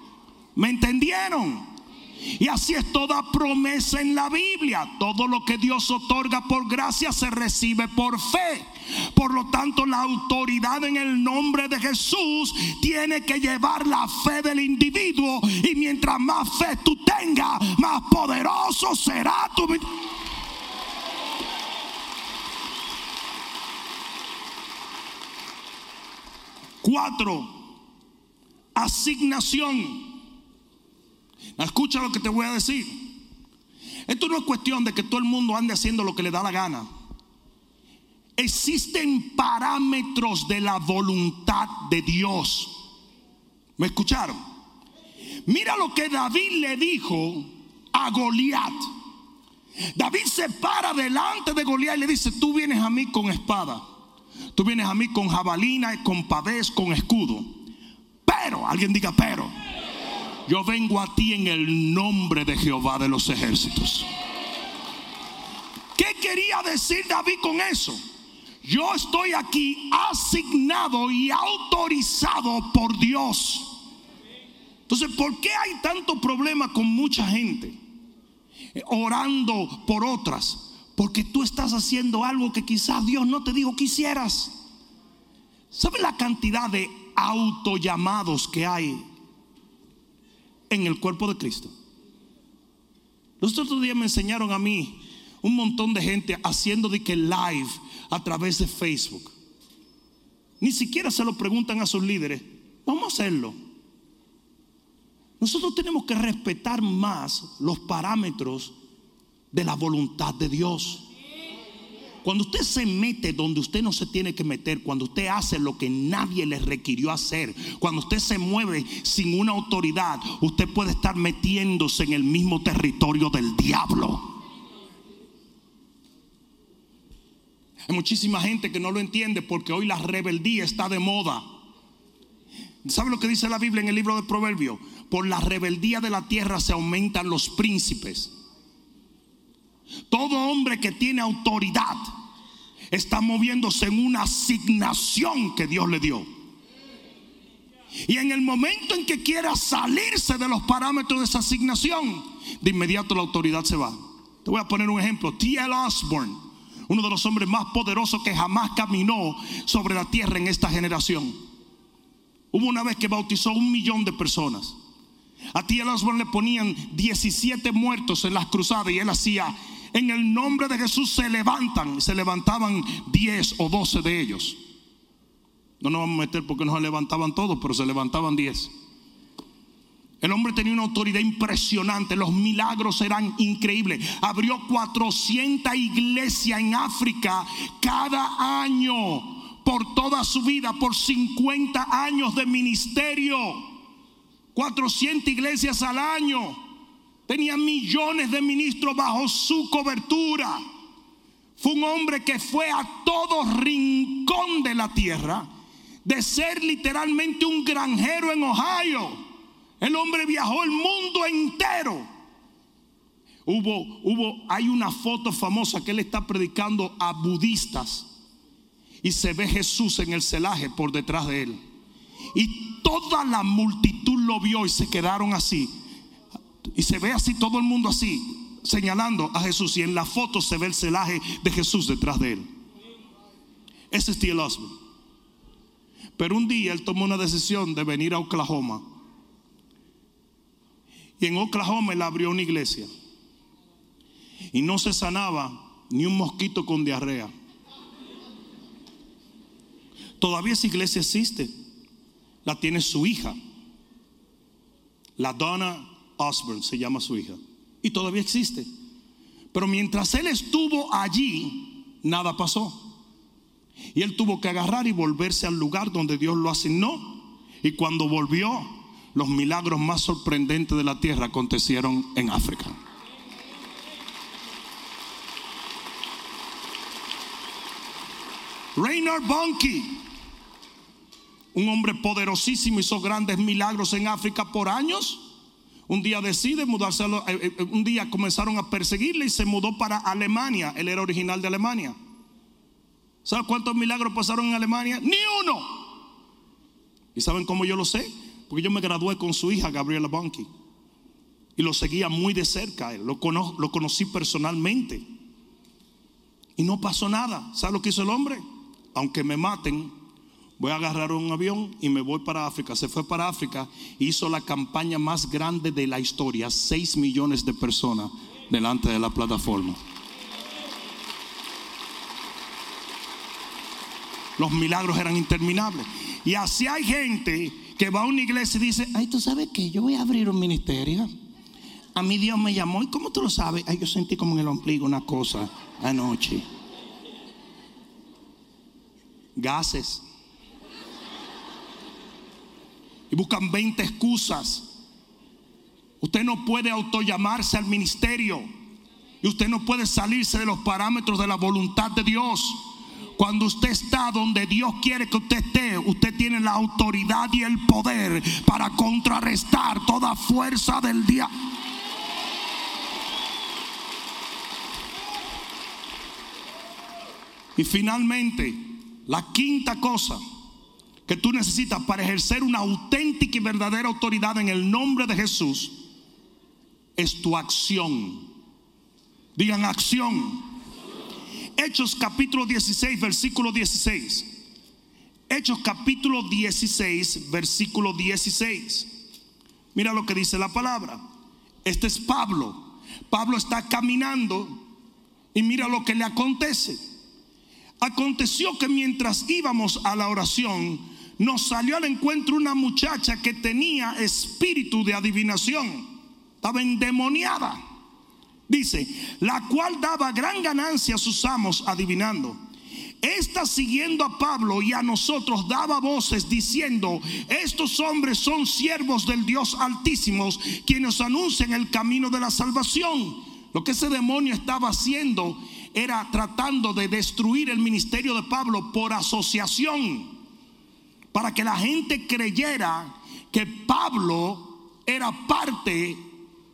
¿Me entendieron? Y así es toda promesa en la Biblia. Todo lo que Dios otorga por gracia se recibe por fe. Por lo tanto, la autoridad en el nombre de Jesús tiene que llevar la fe del individuo. Y mientras más fe tú tengas, más poderoso será tu Cuatro, asignación. Escucha lo que te voy a decir. Esto no es cuestión de que todo el mundo ande haciendo lo que le da la gana. Existen parámetros de la voluntad de Dios. ¿Me escucharon? Mira lo que David le dijo a Goliat. David se para delante de Goliat y le dice, tú vienes a mí con espada. Tú vienes a mí con jabalina, con pavés, con escudo. Pero, alguien diga pero yo vengo a ti en el nombre de Jehová de los ejércitos. ¿Qué quería decir David con eso? Yo estoy aquí asignado y autorizado por Dios. Entonces, ¿por qué hay tanto problema con mucha gente orando por otras? Porque tú estás haciendo algo que quizás Dios no te dijo que hicieras. ¿Sabes la cantidad de autollamados que hay en el cuerpo de Cristo. Los otros días me enseñaron a mí un montón de gente haciendo de que live a través de Facebook. Ni siquiera se lo preguntan a sus líderes. Vamos a hacerlo. Nosotros tenemos que respetar más los parámetros de la voluntad de Dios. Cuando usted se mete donde usted no se tiene que meter, cuando usted hace lo que nadie le requirió hacer, cuando usted se mueve sin una autoridad, usted puede estar metiéndose en el mismo territorio del diablo. Hay muchísima gente que no lo entiende porque hoy la rebeldía está de moda. ¿Sabe lo que dice la Biblia en el libro de Proverbios? Por la rebeldía de la tierra se aumentan los príncipes. Todo hombre que tiene autoridad está moviéndose en una asignación que Dios le dio. Y en el momento en que quiera salirse de los parámetros de esa asignación, de inmediato la autoridad se va. Te voy a poner un ejemplo. T.L. Osborne, uno de los hombres más poderosos que jamás caminó sobre la tierra en esta generación. Hubo una vez que bautizó un millón de personas. A T.L. Osborne le ponían 17 muertos en las cruzadas y él hacía, en el nombre de Jesús se levantan. Se levantaban 10 o 12 de ellos. No nos vamos a meter porque no se levantaban todos, pero se levantaban 10. El hombre tenía una autoridad impresionante, los milagros eran increíbles. Abrió 400 iglesias en África cada año por toda su vida, por 50 años de ministerio. 400 iglesias al año. Tenía millones de ministros bajo su cobertura. Fue un hombre que fue a todo rincón de la tierra, de ser literalmente un granjero en Ohio el hombre viajó el mundo entero. Hubo, hubo, hay una foto famosa que él está predicando a budistas y se ve Jesús en el celaje por detrás de él. Y toda la multitud lo vio y se quedaron así. Y se ve así todo el mundo así, señalando a Jesús. Y en la foto se ve el celaje de Jesús detrás de él. Ese es T.L. Osborne. Pero un día él tomó una decisión de venir a Oklahoma y en Oklahoma él abrió una iglesia. Y no se sanaba ni un mosquito con diarrea. Todavía esa iglesia existe. La tiene su hija. La Donna Osborne se llama su hija. Y todavía existe. Pero mientras él estuvo allí, nada pasó. Y él tuvo que agarrar y volverse al lugar donde Dios lo asignó. Y cuando volvió, los milagros más sorprendentes de la tierra acontecieron en África. Reinhard Bonnke, un hombre poderosísimo, hizo grandes milagros en África por años. Un día decide mudarse, a eh, eh, un día comenzaron a perseguirle y se mudó para Alemania. Él era original de Alemania. ¿Saben cuántos milagros pasaron en Alemania? Ni uno. ¿Y saben cómo yo lo sé? Porque yo me gradué con su hija, Gabriela Bunky. Y lo seguía muy de cerca. Lo, lo conocí personalmente. Y no pasó nada. ¿Sabe lo que hizo el hombre? Aunque me maten, voy a agarrar un avión y me voy para África. Se fue para África hizo la campaña más grande de la historia. 6 millones de personas delante de la plataforma. Los milagros eran interminables. Y así hay gente que va a una iglesia y dice, ay, tú sabes que yo voy a abrir un ministerio. A mí Dios me llamó. ¿Y cómo tú lo sabes? Ay, yo sentí como en el ombligo una cosa anoche. Gases. Y buscan 20 excusas. Usted no puede autollamarse al ministerio. Y usted no puede salirse de los parámetros de la voluntad de Dios. Cuando usted está donde Dios quiere que usted esté, usted tiene la autoridad y el poder para contrarrestar toda fuerza del día. Y finalmente, la quinta cosa que tú necesitas para ejercer una auténtica y verdadera autoridad en el nombre de Jesús es tu acción. Digan acción. Hechos capítulo 16, versículo 16. Hechos capítulo 16, versículo 16. Mira lo que dice la palabra. Este es Pablo. Pablo está caminando y mira lo que le acontece. Aconteció que mientras íbamos a la oración, nos salió al encuentro una muchacha que tenía espíritu de adivinación. Estaba endemoniada. Dice, la cual daba gran ganancia a sus amos adivinando. Esta siguiendo a Pablo y a nosotros daba voces diciendo, estos hombres son siervos del Dios altísimos, quienes anuncian el camino de la salvación. Lo que ese demonio estaba haciendo era tratando de destruir el ministerio de Pablo por asociación, para que la gente creyera que Pablo era parte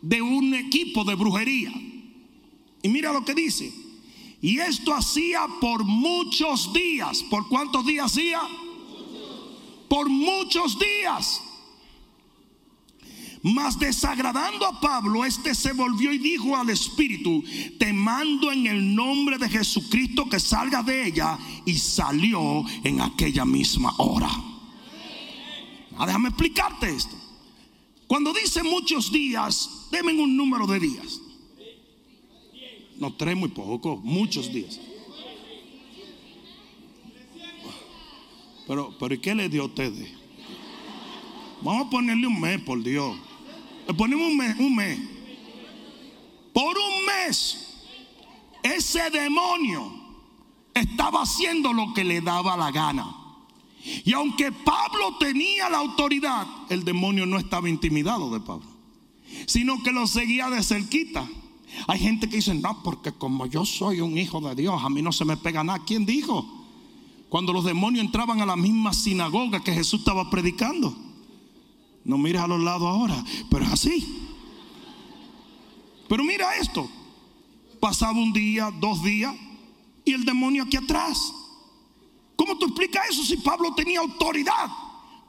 de un equipo de brujería. Y mira lo que dice. Y esto hacía por muchos días. ¿Por cuántos días hacía? Por muchos días. Mas desagradando a Pablo, este se volvió y dijo al Espíritu, te mando en el nombre de Jesucristo que salga de ella. Y salió en aquella misma hora. Ah, déjame explicarte esto. Cuando dice muchos días, denme un número de días. No, tres muy poco, muchos días. Pero, pero ¿y qué le dio a ustedes? Vamos a ponerle un mes, por Dios. Le ponemos un mes, un mes. Por un mes, ese demonio estaba haciendo lo que le daba la gana. Y aunque Pablo tenía la autoridad, el demonio no estaba intimidado de Pablo, sino que lo seguía de cerquita. Hay gente que dice, no, porque como yo soy un hijo de Dios, a mí no se me pega nada. ¿Quién dijo? Cuando los demonios entraban a la misma sinagoga que Jesús estaba predicando. No mires a los lados ahora, pero es así. Pero mira esto. Pasaba un día, dos días, y el demonio aquí atrás. ¿Cómo tú explicas eso si Pablo tenía autoridad?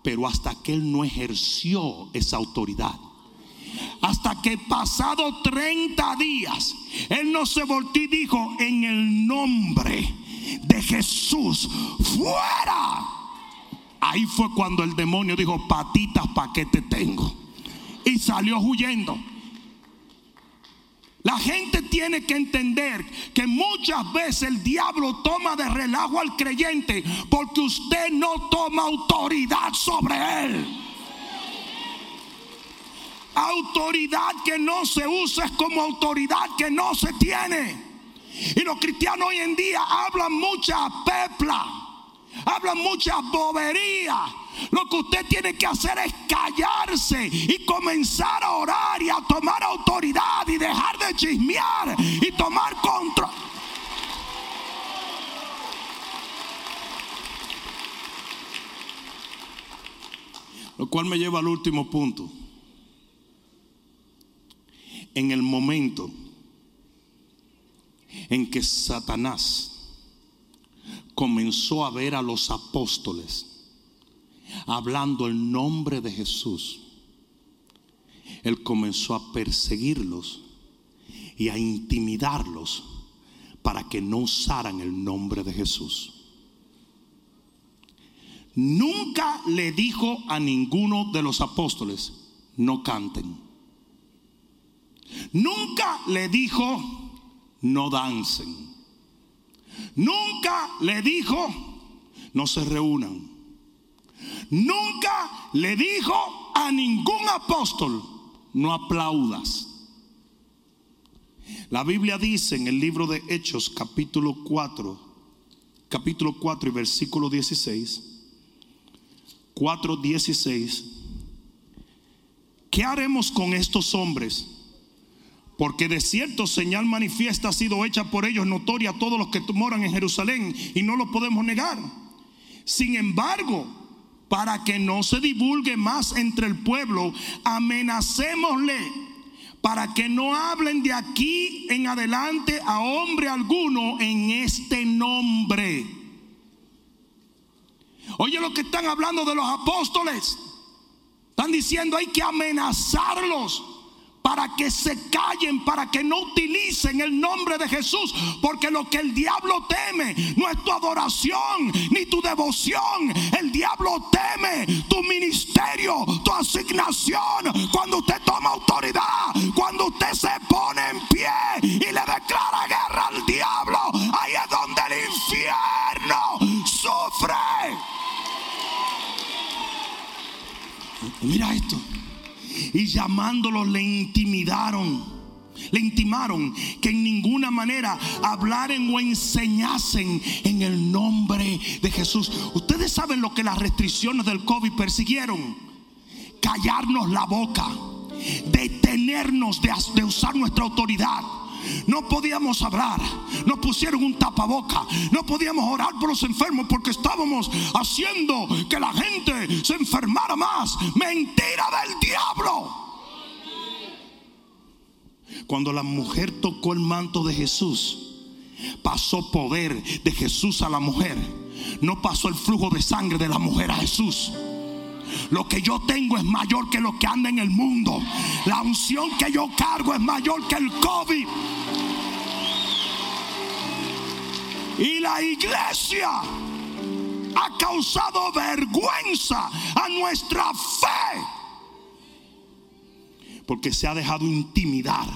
Pero hasta que él no ejerció esa autoridad. Hasta que pasado 30 días, él no se volvió y dijo, en el nombre de Jesús, fuera. Ahí fue cuando el demonio dijo, patitas, ¿para qué te tengo? Y salió huyendo. La gente tiene que entender que muchas veces el diablo toma de relajo al creyente porque usted no toma autoridad sobre él. Autoridad que no se usa es como autoridad que no se tiene. Y los cristianos hoy en día hablan mucha pepla, hablan mucha bobería lo que usted tiene que hacer es callarse y comenzar a orar y a tomar autoridad y dejar de chismear y tomar control. Lo cual me lleva al último punto. En el momento en que Satanás comenzó a ver a los apóstoles hablando el nombre de Jesús, él comenzó a perseguirlos y a intimidarlos para que no usaran el nombre de Jesús. Nunca le dijo a ninguno de los apóstoles, no canten. Nunca le dijo, no dancen. Nunca le dijo, no se reúnan. Nunca le dijo a ningún apóstol, no aplaudas. La Biblia dice en el libro de Hechos capítulo 4, capítulo 4 y versículo 16, 4, 16, ¿qué haremos con estos hombres? Porque de cierto señal manifiesta ha sido hecha por ellos notoria a todos los que moran en Jerusalén y no lo podemos negar. Sin embargo, para que no se divulgue más entre el pueblo, amenacémosle para que no hablen de aquí en adelante a hombre alguno en este nombre. Oye lo que están hablando de los apóstoles. Están diciendo hay que amenazarlos para que se callen, para que no utilicen el nombre de Jesús, porque lo que el diablo teme no es tu adoración ni tu devoción, el diablo teme tu ministerio, tu asignación, cuando usted toma autoridad, cuando usted se pone en pie y le declara guerra al diablo, ahí es donde el infierno sufre. Mira esto y llamándolos le intimidaron. Le intimaron que en ninguna manera hablaren o enseñasen en el nombre de Jesús. Ustedes saben lo que las restricciones del COVID persiguieron. Callarnos la boca, detenernos de, de usar nuestra autoridad no podíamos hablar. Nos pusieron un tapaboca. No podíamos orar por los enfermos porque estábamos haciendo que la gente se enfermara más. Mentira del diablo. Cuando la mujer tocó el manto de Jesús, pasó poder de Jesús a la mujer. No pasó el flujo de sangre de la mujer a Jesús. Lo que yo tengo es mayor que lo que anda en el mundo. La unción que yo cargo es mayor que el COVID. Y la iglesia ha causado vergüenza a nuestra fe. Porque se ha dejado intimidar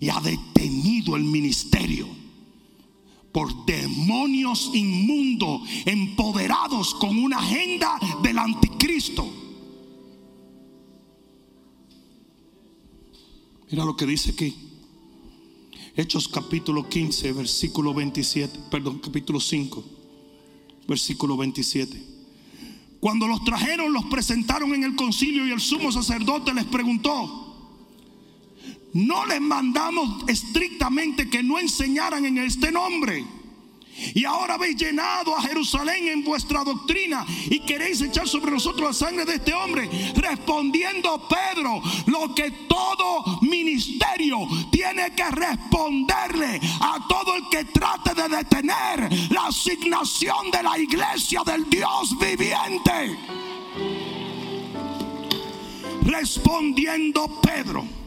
y ha detenido el ministerio por demonios inmundos empoderados con una agenda del anticristo. Mira lo que dice aquí. Hechos capítulo 15, versículo 27, perdón, capítulo 5, versículo 27. Cuando los trajeron, los presentaron en el concilio y el sumo sacerdote les preguntó, no les mandamos estrictamente que no enseñaran en este nombre. Y ahora habéis llenado a Jerusalén en vuestra doctrina y queréis echar sobre nosotros la sangre de este hombre. Respondiendo Pedro, lo que todo ministerio tiene que responderle a todo el que trate de detener la asignación de la iglesia del Dios viviente. Respondiendo Pedro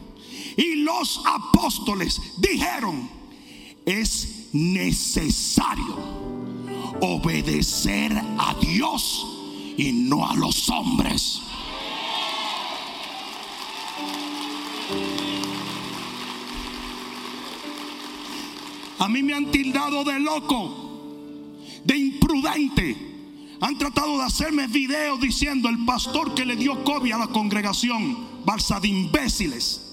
y los apóstoles dijeron, es necesario obedecer a Dios y no a los hombres. A mí me han tildado de loco, de imprudente. Han tratado de hacerme videos diciendo el pastor que le dio COVID a la congregación, balsa de imbéciles.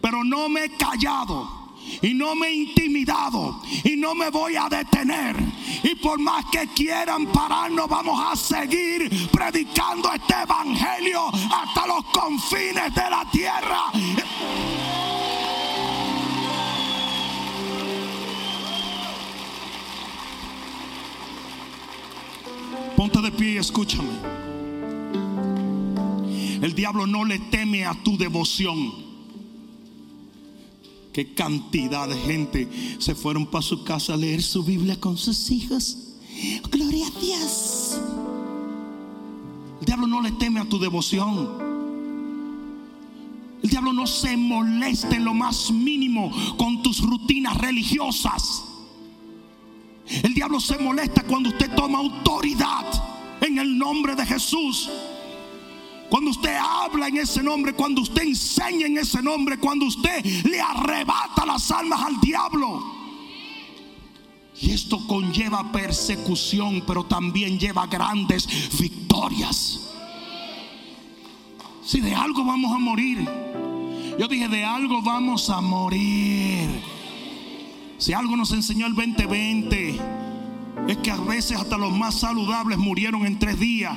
Pero no me he callado y no me he intimidado y no me voy a detener. Y por más que quieran pararnos, vamos a seguir predicando este evangelio hasta los confines de la tierra. Ponte de pie y escúchame. El diablo no le teme a tu devoción. Qué cantidad de gente se fueron para su casa a leer su Biblia con sus hijos. Gloria a Dios. El diablo no le teme a tu devoción. El diablo no se molesta en lo más mínimo con tus rutinas religiosas. El diablo se molesta cuando usted toma autoridad en el nombre de Jesús. Cuando usted habla en ese nombre, cuando usted enseña en ese nombre, cuando usted le arrebata las almas al diablo. Y esto conlleva persecución, pero también lleva grandes victorias. Si de algo vamos a morir, yo dije, de algo vamos a morir. Si algo nos enseñó el 2020, es que a veces hasta los más saludables murieron en tres días.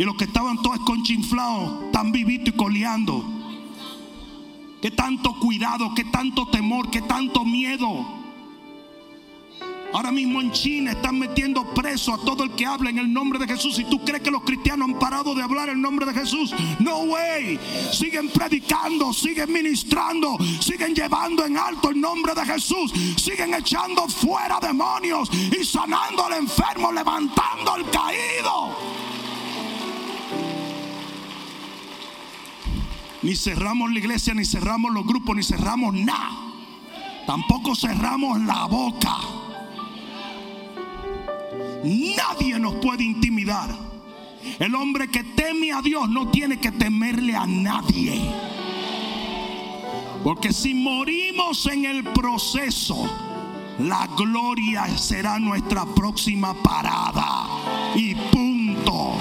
Y los que estaban todos conchinflados, están vivitos y coleando. Que tanto cuidado, que tanto temor, que tanto miedo. Ahora mismo en China están metiendo preso a todo el que habla en el nombre de Jesús. Y tú crees que los cristianos han parado de hablar el nombre de Jesús. No way. Siguen predicando, siguen ministrando, siguen llevando en alto el nombre de Jesús. Siguen echando fuera demonios y sanando al enfermo, levantando al caído. Ni cerramos la iglesia, ni cerramos los grupos, ni cerramos nada. Tampoco cerramos la boca. Nadie nos puede intimidar. El hombre que teme a Dios no tiene que temerle a nadie. Porque si morimos en el proceso, la gloria será nuestra próxima parada. Y punto.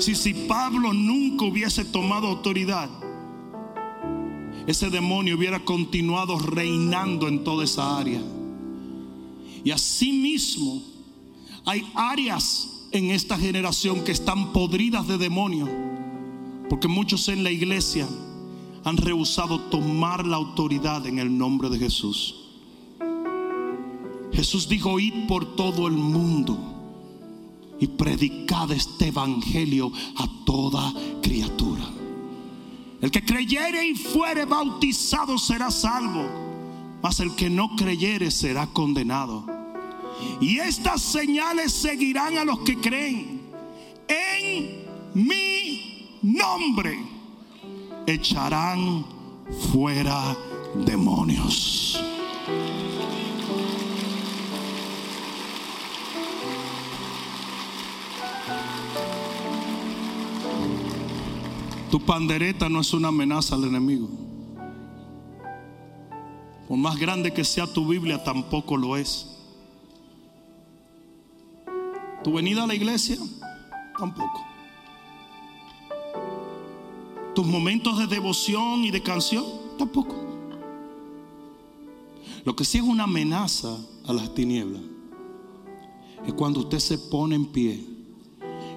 Si, si Pablo nunca hubiese tomado autoridad, ese demonio hubiera continuado reinando en toda esa área. Y asimismo, hay áreas en esta generación que están podridas de demonio, porque muchos en la iglesia han rehusado tomar la autoridad en el nombre de Jesús. Jesús dijo, id por todo el mundo y predicad este evangelio a toda criatura. El que creyere y fuere bautizado será salvo, mas el que no creyere será condenado. Y estas señales seguirán a los que creen. En mi nombre echarán fuera demonios. Tu pandereta no es una amenaza al enemigo. Por más grande que sea tu Biblia, tampoco lo es. Tu venida a la iglesia, tampoco. Tus momentos de devoción y de canción, tampoco. Lo que sí es una amenaza a las tinieblas es cuando usted se pone en pie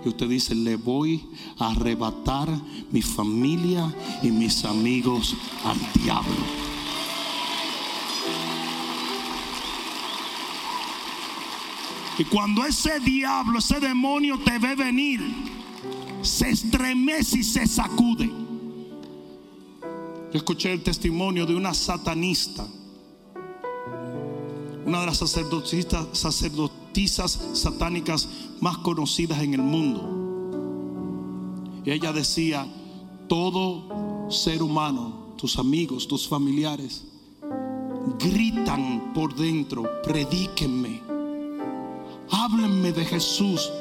y usted dice, le voy a arrebatar mi familia y mis amigos al diablo. Y cuando ese diablo, ese demonio te ve venir, se estremece y se sacude. Yo escuché el testimonio de una satanista, una de las sacerdotisas, sacerdotisas satánicas más conocidas en el mundo. Ella decía, todo ser humano, tus amigos, tus familiares, gritan por dentro, predíquenme, háblenme de Jesús,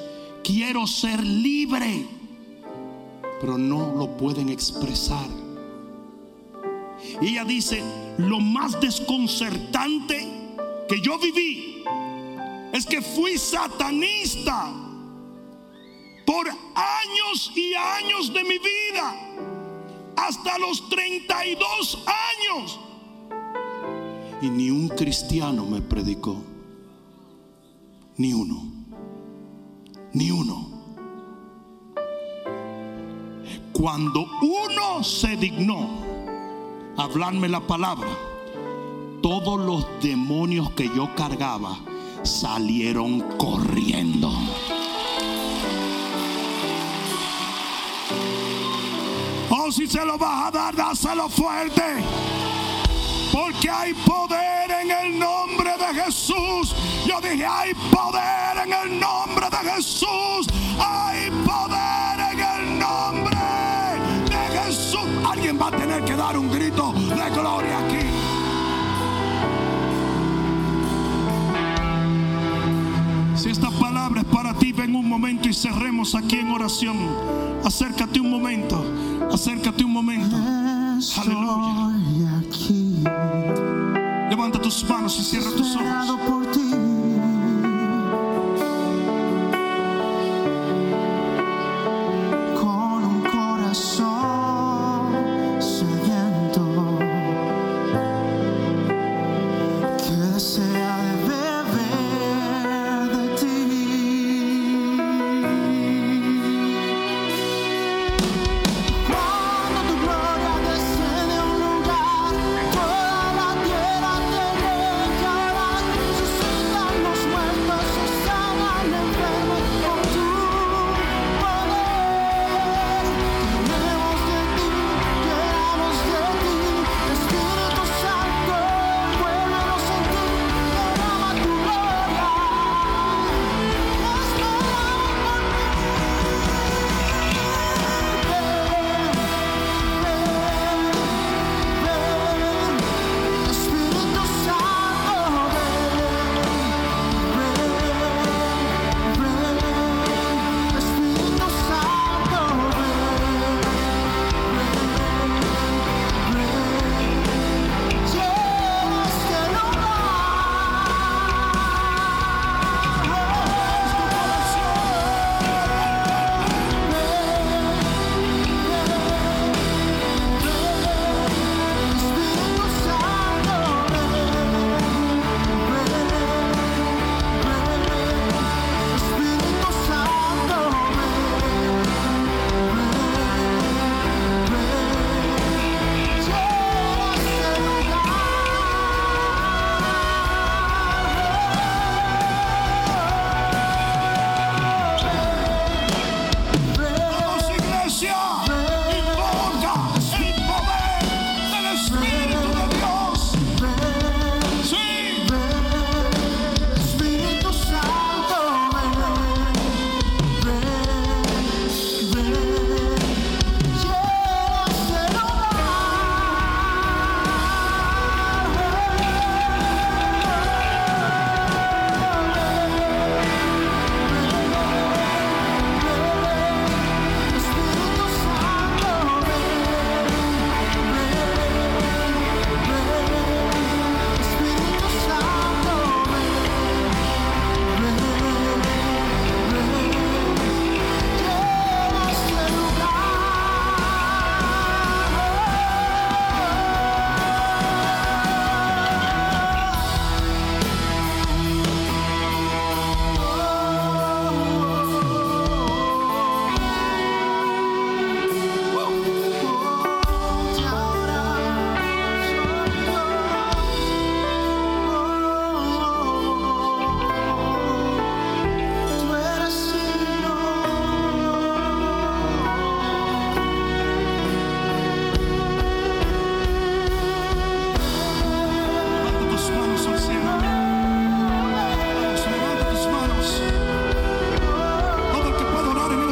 quiero ser libre, pero no lo pueden expresar. Ella dice, lo más desconcertante que yo viví es que fui satanista por años y años de mi vida, hasta los 32 años. Y ni un cristiano me predicó, ni uno, ni uno. Cuando uno se dignó hablarme la palabra, todos los demonios que yo cargaba salieron corriendo. Oh, si se lo vas a dar, dáselo fuerte. Porque hay poder en el nombre de Jesús. Yo dije, hay poder en el nombre de Jesús. Hay ven un momento y cerremos aquí en oración. Acércate un momento, acércate un momento. Aleluya. aquí, Levanta tus manos y cierra tus ojos.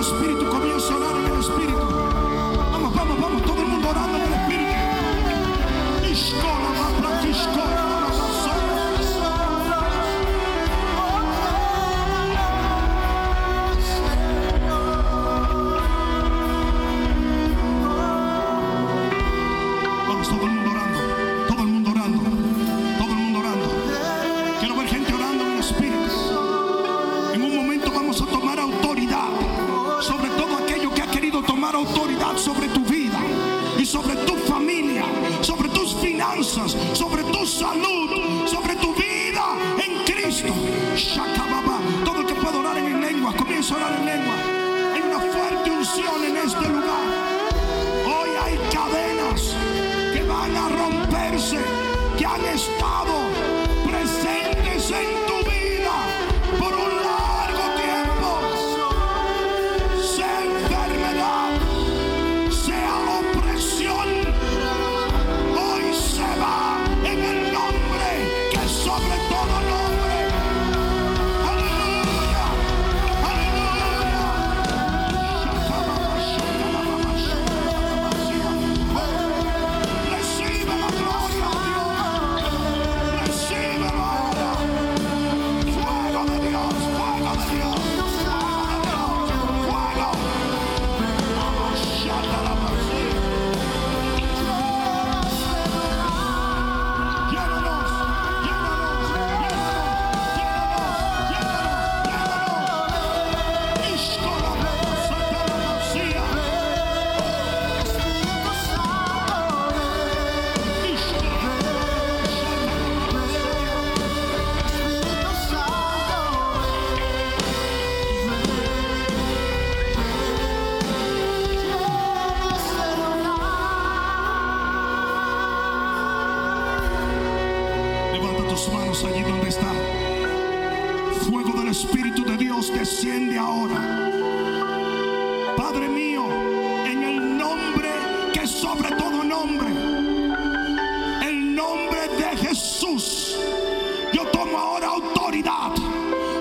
Espírito, comunhão sonora meu Espírito. Manos allí donde está. Fuego del Espíritu de Dios desciende ahora. Padre mío, en el nombre que sobre todo nombre, el nombre de Jesús, yo tomo ahora autoridad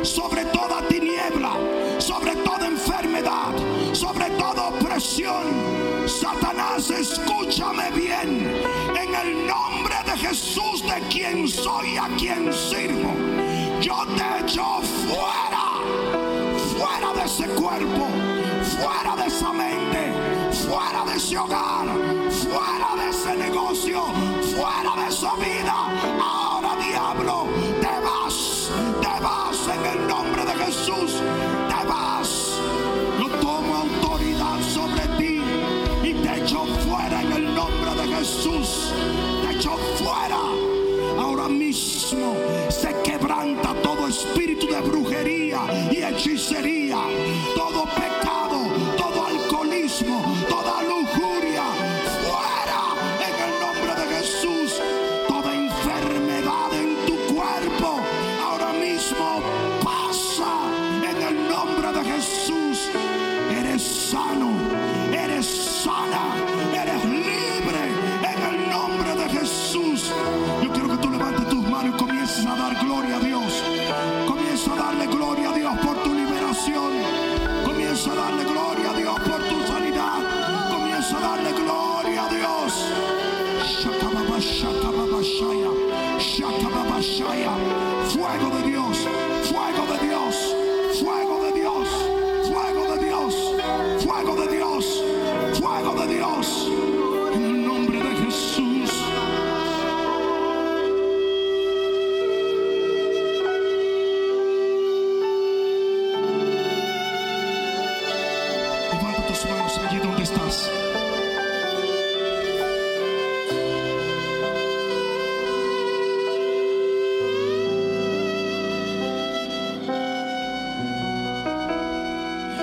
sobre toda tiniebla, sobre toda enfermedad, sobre toda opresión. Satanás, escúchame bien. En el nombre Jesús, de quien soy, a quien sirvo, yo te echo fuera, fuera de ese cuerpo, fuera de esa mente, fuera de ese hogar, fuera de ese negocio, fuera de esa vida.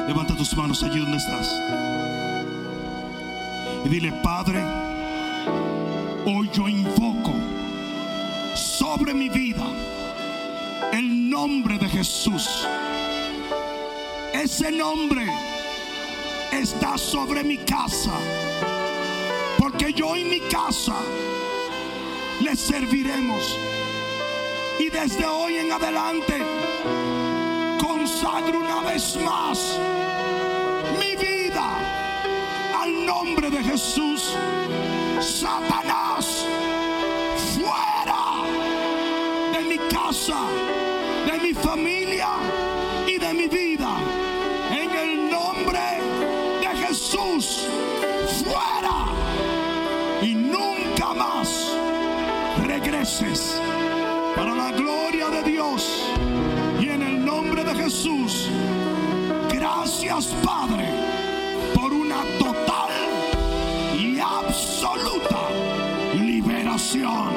Levanta tus manos allí donde estás. Y dile, Padre, hoy yo invoco sobre mi vida el nombre de Jesús. Ese nombre está sobre mi casa. Porque yo y mi casa le serviremos. Y desde hoy en adelante consagro una vez más mi vida al nombre de Jesús. Satanás, Jesús. Gracias Padre por una total y absoluta liberación.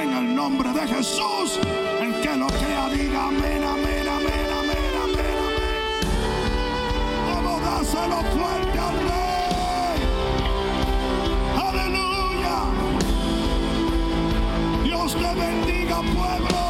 En el nombre de Jesús, el que lo crea diga amén, amén, amén, amén, amén, amén. Dáselo fuerte al Rey. Aleluya. Dios te bendiga, pueblo.